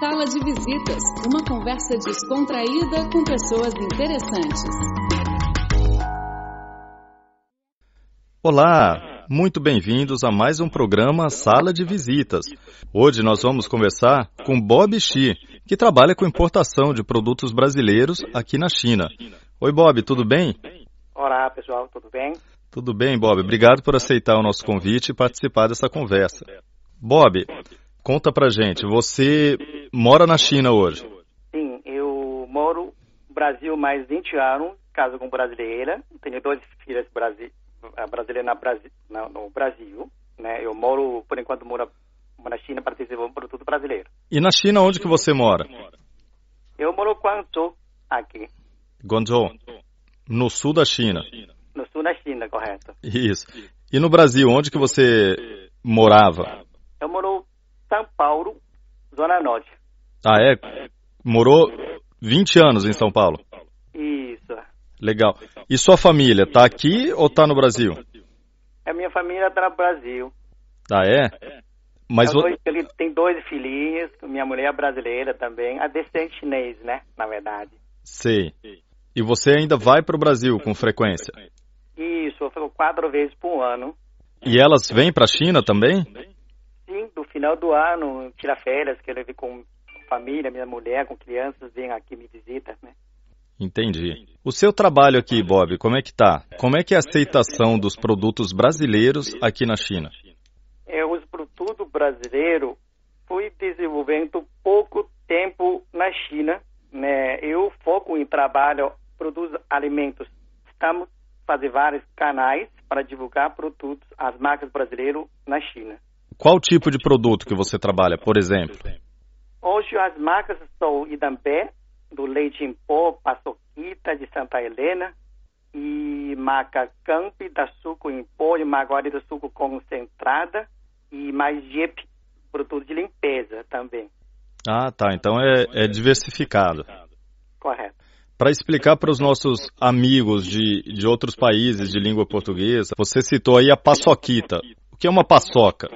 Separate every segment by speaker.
Speaker 1: Sala de Visitas, uma conversa descontraída com pessoas interessantes.
Speaker 2: Olá, muito bem-vindos a mais um programa Sala de Visitas. Hoje nós vamos conversar com Bob Xi, que trabalha com importação de produtos brasileiros aqui na China. Oi, Bob, tudo bem?
Speaker 3: Olá, pessoal, tudo bem?
Speaker 2: Tudo bem, Bob. Obrigado por aceitar o nosso convite e participar dessa conversa. Bob, conta pra gente, você mora na China hoje?
Speaker 3: Sim, eu moro no Brasil mais 20 anos, caso com brasileira. Tenho dois filhos brasi brasileiros na Brasi na, no Brasil. Né? Eu moro, por enquanto, moro na China para desenvolver um produto brasileiro.
Speaker 2: E na China, onde que você mora?
Speaker 3: Eu moro em Guangzhou, aqui.
Speaker 2: Guangzhou, no sul da China.
Speaker 3: No sul da China, correto.
Speaker 2: Isso. E no Brasil, onde que você morava?
Speaker 3: São Paulo, Zona Norte.
Speaker 2: Ah, é? Morou 20 anos em São Paulo?
Speaker 3: Isso.
Speaker 2: Legal. E sua família, tá aqui ou tá no Brasil?
Speaker 3: A minha família tá no Brasil.
Speaker 2: Ah, é? Mas
Speaker 3: dois, ele tem dois filhinhos, minha mulher é brasileira também, a descendente chinês, né, na verdade.
Speaker 2: Sei. E você ainda vai para o Brasil com frequência?
Speaker 3: Isso, eu fico quatro vezes por ano.
Speaker 2: E elas vêm para a China também?
Speaker 3: No final do ano, tira férias, que eu vir com família, minha mulher, com crianças, vem aqui me visita, né?
Speaker 2: Entendi. O seu trabalho aqui, Bob, como é que tá? Como é que é a aceitação dos produtos brasileiros aqui na China?
Speaker 3: É, os produtos brasileiros fui desenvolvendo pouco tempo na China, né? Eu foco em trabalho, produzo alimentos. Estamos fazendo vários canais para divulgar produtos, as marcas brasileiras na China.
Speaker 2: Qual tipo de produto que você trabalha, por exemplo?
Speaker 3: Hoje as marcas são Idambé, do leite em pó, Paçoquita de Santa Helena e marca Camp da suco em pó e Margarida suco concentrada e mais Jeep, produto de limpeza também.
Speaker 2: Ah, tá. Então é, é diversificado.
Speaker 3: Correto.
Speaker 2: Para explicar para os nossos amigos de, de outros países de língua portuguesa, você citou aí a paçoquita. O que é uma paçoca?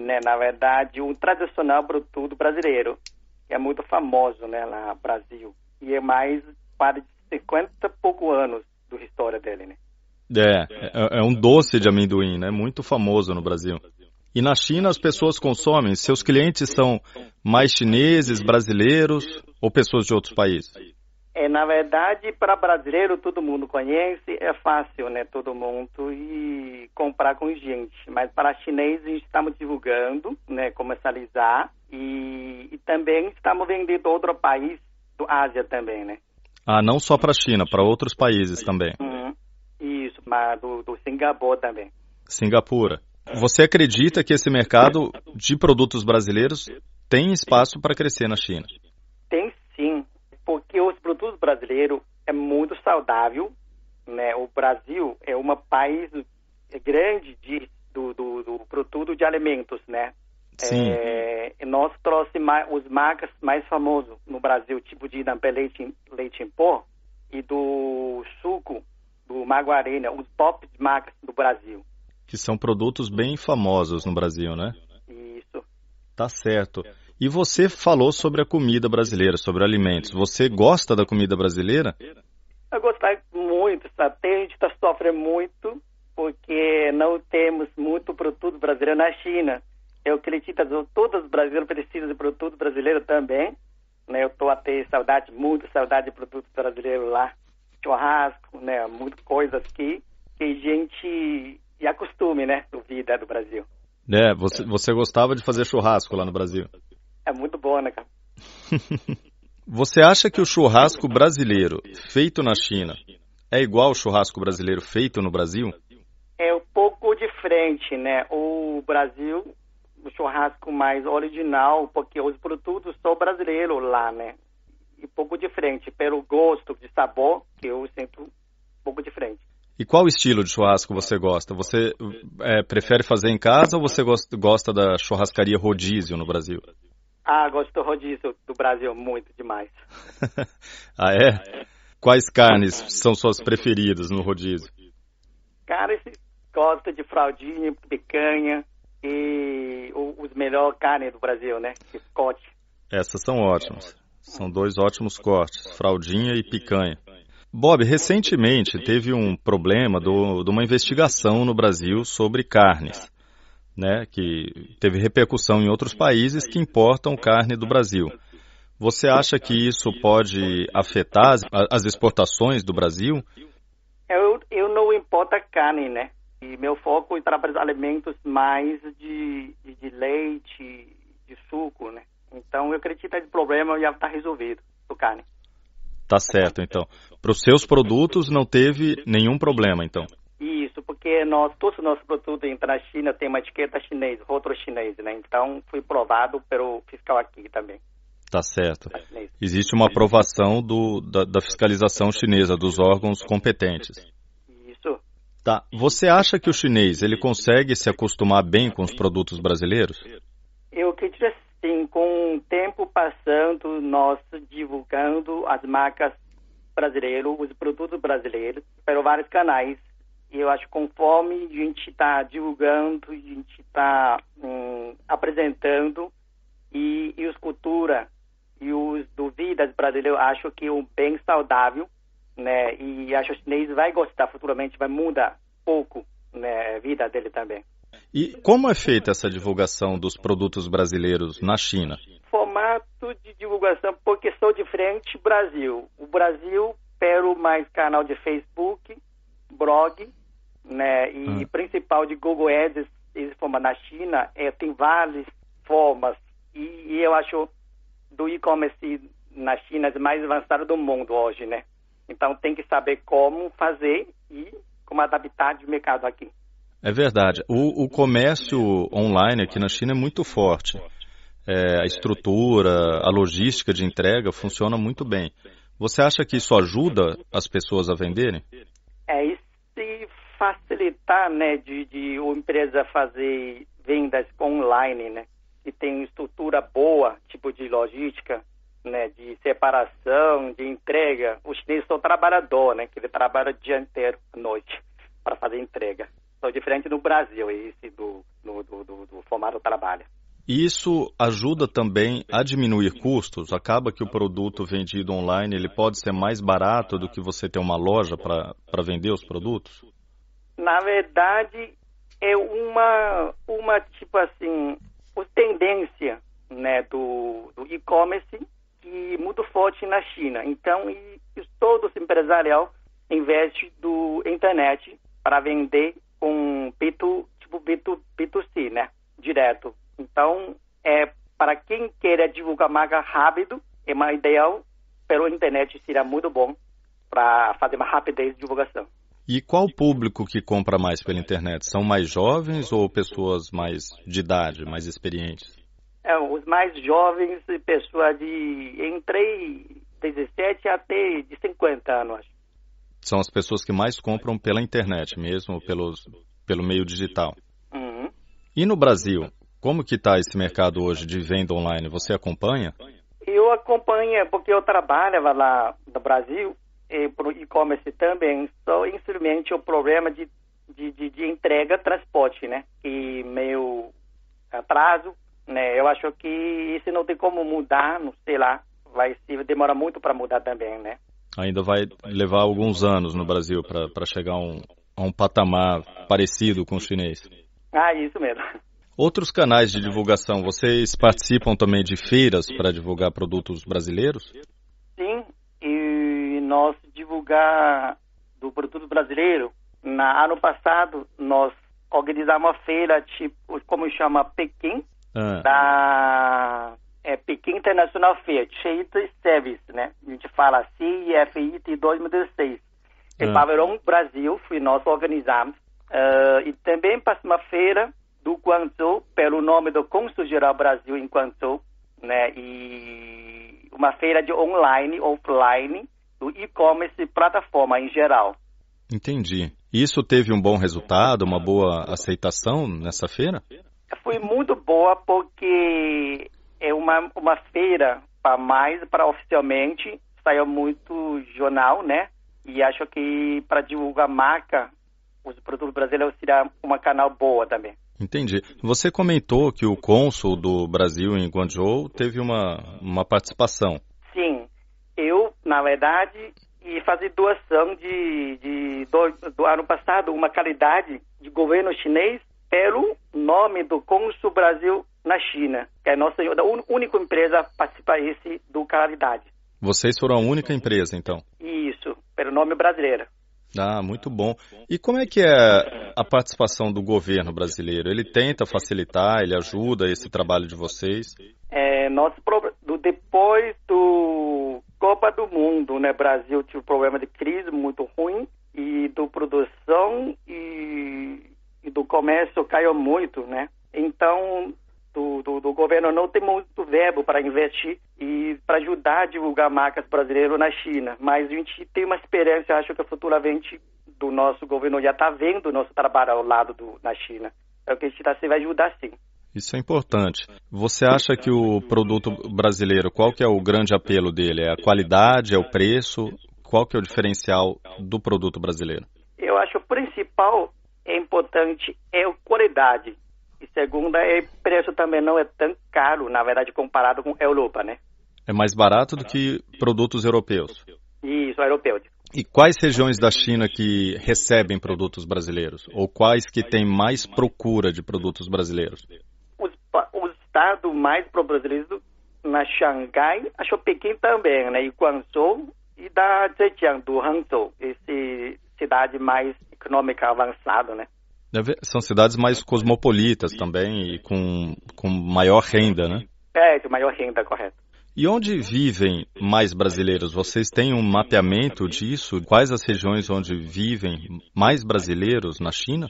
Speaker 3: Né? Na verdade, um tradicional produto brasileiro. Que é muito famoso, né, lá no Brasil. E é mais para 50 e pouco anos do história dele, né?
Speaker 2: É, é, é um doce de amendoim, né? Muito famoso no Brasil. E na China as pessoas consomem, seus clientes são mais chineses, brasileiros ou pessoas de outros países?
Speaker 3: É, na verdade, para brasileiro todo mundo conhece, é fácil, né? Todo mundo e comprar com gente. Mas para chineses estamos divulgando, né? Comercializar e, e também estamos vendendo outro país do Ásia também, né?
Speaker 2: Ah, não só para a China, para outros países também.
Speaker 3: Uhum. Isso, mas do, do Singapura também.
Speaker 2: Singapura. Você acredita que esse mercado de produtos brasileiros tem espaço para crescer na China?
Speaker 3: Brasileiros é muito saudável, né? O Brasil é um país grande de, do, do, do produto de alimentos, né?
Speaker 2: Sim.
Speaker 3: É, nós trouxe mais, os marcas mais famosos no Brasil, tipo de Dampé leite, leite em pó e do suco do Maguarena, os top marcas do Brasil.
Speaker 2: Que são produtos bem famosos no Brasil, né?
Speaker 3: Isso.
Speaker 2: Tá certo. E você falou sobre a comida brasileira, sobre alimentos. Você gosta da comida brasileira?
Speaker 3: Eu gostei muito, sabe? A gente está sofrendo muito porque não temos muito produto brasileiro na China. Eu acredito que todos os brasileiros precisam de produto brasileiro também. Né? Eu estou a ter saudade, muita saudade de produto brasileiro lá. Churrasco, né? Muitas coisas que, que a gente acostume, né? Do vida do Brasil.
Speaker 2: É, você, você gostava de fazer churrasco lá no Brasil.
Speaker 3: É muito bom, né, cara?
Speaker 2: você acha que o churrasco brasileiro feito na China é igual ao churrasco brasileiro feito no Brasil?
Speaker 3: É um pouco diferente, né? O Brasil, o churrasco mais original, porque os produtos são brasileiros lá, né? E um pouco diferente, pelo gosto de sabor, que eu sinto um pouco diferente.
Speaker 2: E qual estilo de churrasco você gosta? Você é, prefere fazer em casa ou você gosta, gosta da churrascaria rodízio no Brasil?
Speaker 3: Ah, gosto do rodízio do Brasil muito demais.
Speaker 2: ah, é? Quais carnes são suas preferidas no rodízio?
Speaker 3: Cara, gosta de fraldinha, picanha e os melhores carnes do Brasil, né? Scott.
Speaker 2: Essas são ótimas. São dois ótimos cortes, fraldinha e picanha. Bob, recentemente teve um problema do, de uma investigação no Brasil sobre carnes, né, que teve repercussão em outros países que importam carne do Brasil. Você acha que isso pode afetar as, as exportações do Brasil?
Speaker 3: Eu, eu não importo a carne, né? E meu foco é trabalhar alimentos mais de, de, de, leite, de suco, né? Então eu acredito que o problema já está resolvido do carne.
Speaker 2: Tá certo, então. Para os seus produtos não teve nenhum problema, então.
Speaker 3: Porque nós, todos os nossos produtos entram na China tem uma etiqueta chinesa, rótulo chinês, né? Então foi provado pelo fiscal aqui também.
Speaker 2: Tá certo. Existe uma aprovação do, da, da fiscalização chinesa, dos órgãos competentes.
Speaker 3: Isso.
Speaker 2: Tá. Você acha que o chinês ele consegue se acostumar bem com os produtos brasileiros?
Speaker 3: Eu acredito assim, com o tempo passando, nós divulgando as marcas brasileiras, os produtos brasileiros, para vários canais. E eu acho que conforme a gente está divulgando, a gente está hum, apresentando e, e os cultura e os dúvidas brasileiros, acho que o bem saudável, né? E acho que o chinês vai gostar futuramente, vai mudar pouco, né, a vida dele também.
Speaker 2: E como é feita essa divulgação dos produtos brasileiros na China?
Speaker 3: Formato de divulgação, porque sou diferente Brasil. O Brasil, pelo mais canal de Facebook, blog, né, e ah. principal de Google Ads, forma na China, é, tem várias formas. E, e eu acho do e-commerce na China é mais avançado do mundo hoje, né? Então tem que saber como fazer e como adaptar de mercado aqui.
Speaker 2: É verdade. O, o comércio online aqui na China é muito forte. É, a estrutura, a logística de entrega funciona muito bem. Você acha que isso ajuda as pessoas a venderem?
Speaker 3: É, se facilitar, né, de, de uma empresa fazer vendas online, né? Que tem estrutura boa, tipo de logística, né, de separação, de entrega. Os chineses são trabalhador, né, que ele trabalha o dia inteiro, à noite, para fazer entrega são diferentes do Brasil, esse do, do, do, do formato trabalho.
Speaker 2: Isso ajuda também a diminuir custos? Acaba que o produto vendido online ele pode ser mais barato do que você ter uma loja para vender os produtos?
Speaker 3: Na verdade, é uma, uma tipo assim, tendência né, do, do e-commerce que muito forte na China. Então, e, e todos os empresarial investem do internet para vender com B2, tipo B2, B2C, né? Direto. Então, é, para quem quer divulgar marca rápido, é uma ideal pela internet seria muito bom para fazer uma rapidez de divulgação.
Speaker 2: E qual público que compra mais pela internet? São mais jovens ou pessoas mais de idade, mais experientes?
Speaker 3: É, os mais jovens, pessoas de entre 17 até de 50 anos, acho
Speaker 2: são as pessoas que mais compram pela internet mesmo, pelos, pelo meio digital.
Speaker 3: Uhum.
Speaker 2: E no Brasil, como que está esse mercado hoje de venda online? Você acompanha?
Speaker 3: Eu acompanho porque eu trabalhava lá no Brasil e para o e-commerce também. Só infelizmente o problema de, de, de, de entrega, transporte, né? E meio atraso, né? Eu acho que isso não tem como mudar, não sei lá. Vai se demora muito para mudar também, né?
Speaker 2: ainda vai levar alguns anos no Brasil para chegar a um, a um patamar parecido com o chinês.
Speaker 3: Ah, isso mesmo.
Speaker 2: Outros canais de divulgação, vocês participam também de feiras para divulgar produtos brasileiros?
Speaker 3: Nós divulgar do produto brasileiro. Na ano passado nós organizamos uma feira tipo como chama Pequim ah. da é Pequim International Fair, Trade Service, né? A gente fala CIFIT 2016. Ah. Em Pavilhão Brasil, foi nós organizamos. Uh, e também para uma feira do Guangzhou, pelo nome do Consul Geral Brasil em Guangzhou, né? E uma feira de online, offline, do e-commerce e plataforma em geral.
Speaker 2: Entendi. Isso teve um bom resultado, uma boa aceitação nessa feira?
Speaker 3: Foi muito boa porque é uma, uma feira para mais, para oficialmente, saiu muito jornal, né? E acho que para divulgar marca, os produtos brasileiros será uma canal boa também.
Speaker 2: Entendi. Você comentou que o cônsul do Brasil em Guangzhou teve uma, uma participação.
Speaker 3: Na verdade, ia fazer doação de, de do, do ano passado uma qualidade de governo chinês pelo nome do cônsul Brasil na China, que é a nossa a única empresa a participar esse do qualidade.
Speaker 2: Vocês foram a única empresa, então?
Speaker 3: Isso, pelo nome brasileiro.
Speaker 2: Ah, muito bom. E como é que é a participação do governo brasileiro? Ele tenta facilitar, ele ajuda esse trabalho de vocês?
Speaker 3: É, nosso depois do Copa do Mundo, né, Brasil tive um problema de crise muito ruim e do produção e, e do comércio caiu muito, né? Então do, do, do, governo não tem muito verbo para investir e para ajudar a divulgar marcas brasileiras na China. Mas a gente tem uma experiência, acho que futuramente do nosso governo já está vendo o nosso trabalho ao lado do, na China. É o que a gente se vai ajudar sim.
Speaker 2: Isso é importante. Você acha que o produto brasileiro, qual que é o grande apelo dele? É a qualidade, é o preço? Qual que é o diferencial do produto brasileiro?
Speaker 3: Eu acho que o principal é importante é a qualidade e segunda, é preço também não é tão caro, na verdade, comparado com a Europa, né?
Speaker 2: É mais barato do que produtos europeus.
Speaker 3: Isso, europeu.
Speaker 2: E quais regiões da China que recebem produtos brasileiros? Ou quais que têm mais procura de produtos brasileiros?
Speaker 3: Estados mais brasileiros na Xangai, acho Pequim também, né? E Guangzhou e da Zhejiang, do Hangzhou, esse cidade mais econômica avançada, né?
Speaker 2: São cidades mais cosmopolitas também e com, com maior renda, né?
Speaker 3: É, de maior renda, correto.
Speaker 2: E onde vivem mais brasileiros? Vocês têm um mapeamento disso? Quais as regiões onde vivem mais brasileiros na China?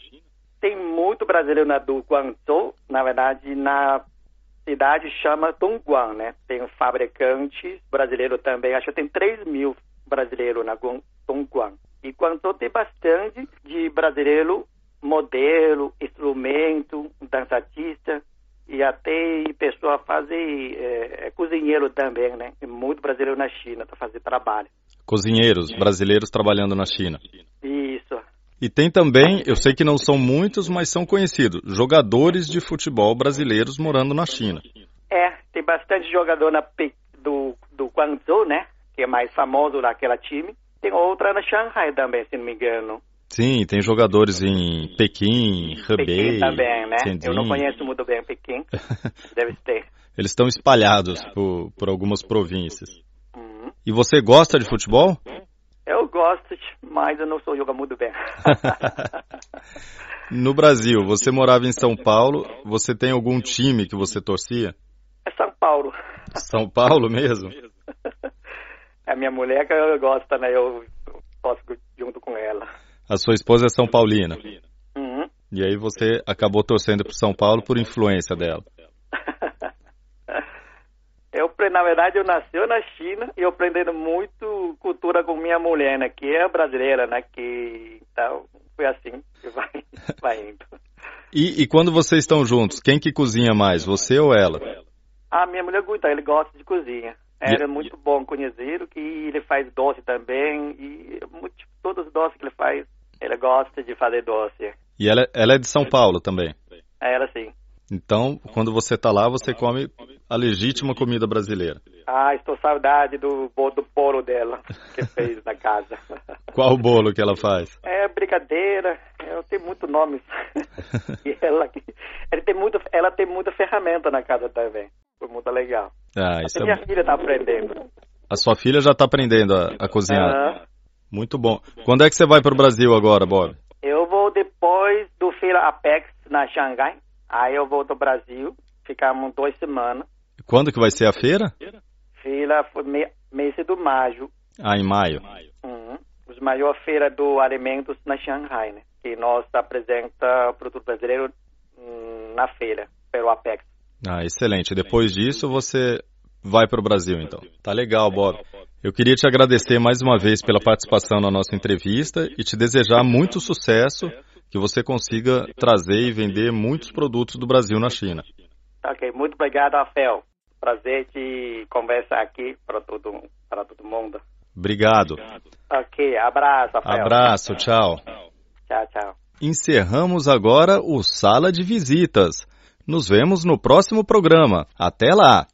Speaker 3: Tem muito brasileiro na do Guangzhou, na verdade, na cidade chama Dongguan, né? Tem fabricantes brasileiros também, acho que tem 3 mil brasileiros na Dongguan. E Guangzhou tem bastante de brasileiro modelo, instrumento, dança artista e até pessoa fazer é, é, cozinheiro também, né? Tem muito brasileiro na China para fazer trabalho.
Speaker 2: Cozinheiros brasileiros trabalhando na China. E tem também, eu sei que não são muitos, mas são conhecidos, jogadores de futebol brasileiros morando na China.
Speaker 3: É, tem bastante jogador na, do, do Guangzhou, né? Que é mais famoso naquela time. Tem outra na Shanghai também, se não me engano.
Speaker 2: Sim, tem jogadores em Pequim, Hebei.
Speaker 3: Pequim também, né? Eu não conheço muito bem Pequim. Deve ter.
Speaker 2: Eles estão espalhados por, por algumas províncias. Uhum. E você gosta de futebol?
Speaker 3: Gosto, mas eu não sou jogar muito bem.
Speaker 2: no Brasil, você morava em São Paulo. Você tem algum time que você torcia?
Speaker 3: É São Paulo.
Speaker 2: São Paulo mesmo?
Speaker 3: A minha mulher que gosta, né? Eu posso junto com ela.
Speaker 2: A sua esposa é São Paulina.
Speaker 3: Uhum.
Speaker 2: E aí você acabou torcendo para São Paulo por influência dela.
Speaker 3: Eu, na verdade, eu nasci na China e eu aprendendo muito cultura com minha mulher, né? Que é brasileira, né? Que então foi assim que vai, vai indo.
Speaker 2: E, e quando vocês estão juntos, quem que cozinha mais, você ou ela?
Speaker 3: Ah, minha mulher gosta, ele gosta de cozinha. Era é muito bom conhecer que ele faz doce também e muito, todos os doces que ele faz ele gosta de fazer doce.
Speaker 2: E ela, ela é de São Paulo também?
Speaker 3: É, ela sim.
Speaker 2: Então, quando você está lá, você come a legítima comida brasileira.
Speaker 3: Ah, estou saudade do, do bolo dela, que fez na casa.
Speaker 2: Qual o bolo que ela faz?
Speaker 3: É brigadeira, eu tenho muitos nomes. e ela, ela, tem muito, ela tem muita ferramenta na casa também. Foi muito legal.
Speaker 2: Ah, isso
Speaker 3: Até
Speaker 2: é
Speaker 3: minha filha está aprendendo.
Speaker 2: A sua filha já está aprendendo a, a cozinhar? Muito bom. Quando é que você vai para o Brasil agora, Bob?
Speaker 3: Eu vou depois do Feira Apex na Xangai. Aí eu vou do Brasil. Ficamos duas semanas.
Speaker 2: Quando que vai ser a feira?
Speaker 3: Feira foi me, mês de maio.
Speaker 2: Ah, em maio.
Speaker 3: Uhum. Os maior feira do alimentos na Xangai, né? Que nós apresenta produto brasileiro hum, na feira, pelo Apex.
Speaker 2: Ah, excelente. Depois disso você vai para o Brasil, então. Tá legal, Bob. Eu queria te agradecer mais uma vez pela participação na nossa entrevista e te desejar muito sucesso, que você consiga trazer e vender muitos produtos do Brasil na China.
Speaker 3: Ok, muito obrigado, Rafael. Prazer de conversar aqui para todo, para todo mundo.
Speaker 2: Obrigado.
Speaker 3: Ok, abraço, Rafael.
Speaker 2: Abraço, tchau.
Speaker 3: Tchau, tchau.
Speaker 2: encerramos agora o Sala de Visitas. Nos vemos no próximo programa. Até lá!